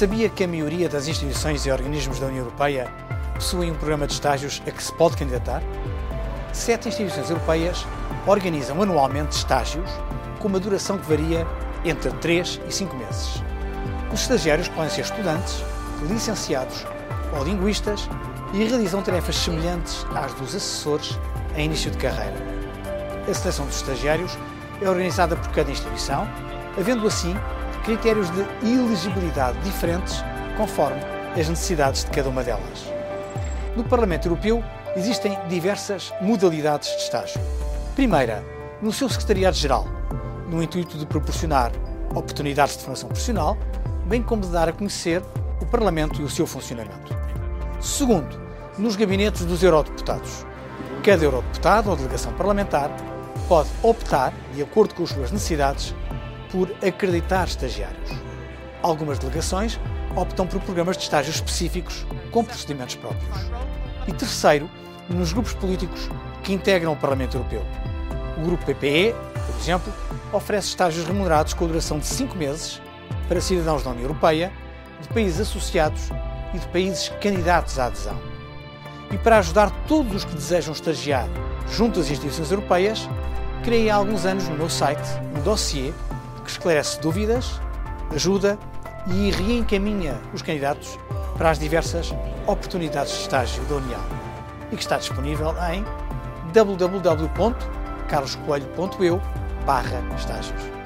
Sabia que a maioria das instituições e organismos da União Europeia possuem um programa de estágios a que se pode candidatar? Sete instituições europeias organizam anualmente estágios com uma duração que varia entre 3 e 5 meses. Os estagiários podem ser estudantes, licenciados ou linguistas e realizam tarefas semelhantes às dos assessores em início de carreira. A seleção dos estagiários é organizada por cada instituição, havendo assim critérios de elegibilidade diferentes conforme as necessidades de cada uma delas. No Parlamento Europeu existem diversas modalidades de estágio. Primeira, no seu Secretariado-Geral, no intuito de proporcionar oportunidades de formação profissional, bem como de dar a conhecer o Parlamento e o seu funcionamento. Segundo, nos gabinetes dos eurodeputados. Cada eurodeputado ou delegação parlamentar pode optar, de acordo com as suas necessidades, por acreditar estagiários. Algumas delegações optam por programas de estágio específicos com procedimentos próprios. E terceiro, nos grupos políticos que integram o Parlamento Europeu. O grupo PPE, por exemplo, oferece estágios remunerados com a duração de 5 meses para cidadãos da União Europeia, de países associados e de países candidatos à adesão. E para ajudar todos os que desejam estagiar junto às instituições europeias, criei há alguns anos no meu site um dossiê esclarece dúvidas, ajuda e reencaminha os candidatos para as diversas oportunidades de estágio da União e que está disponível em www.carloscoelho.eu estágios.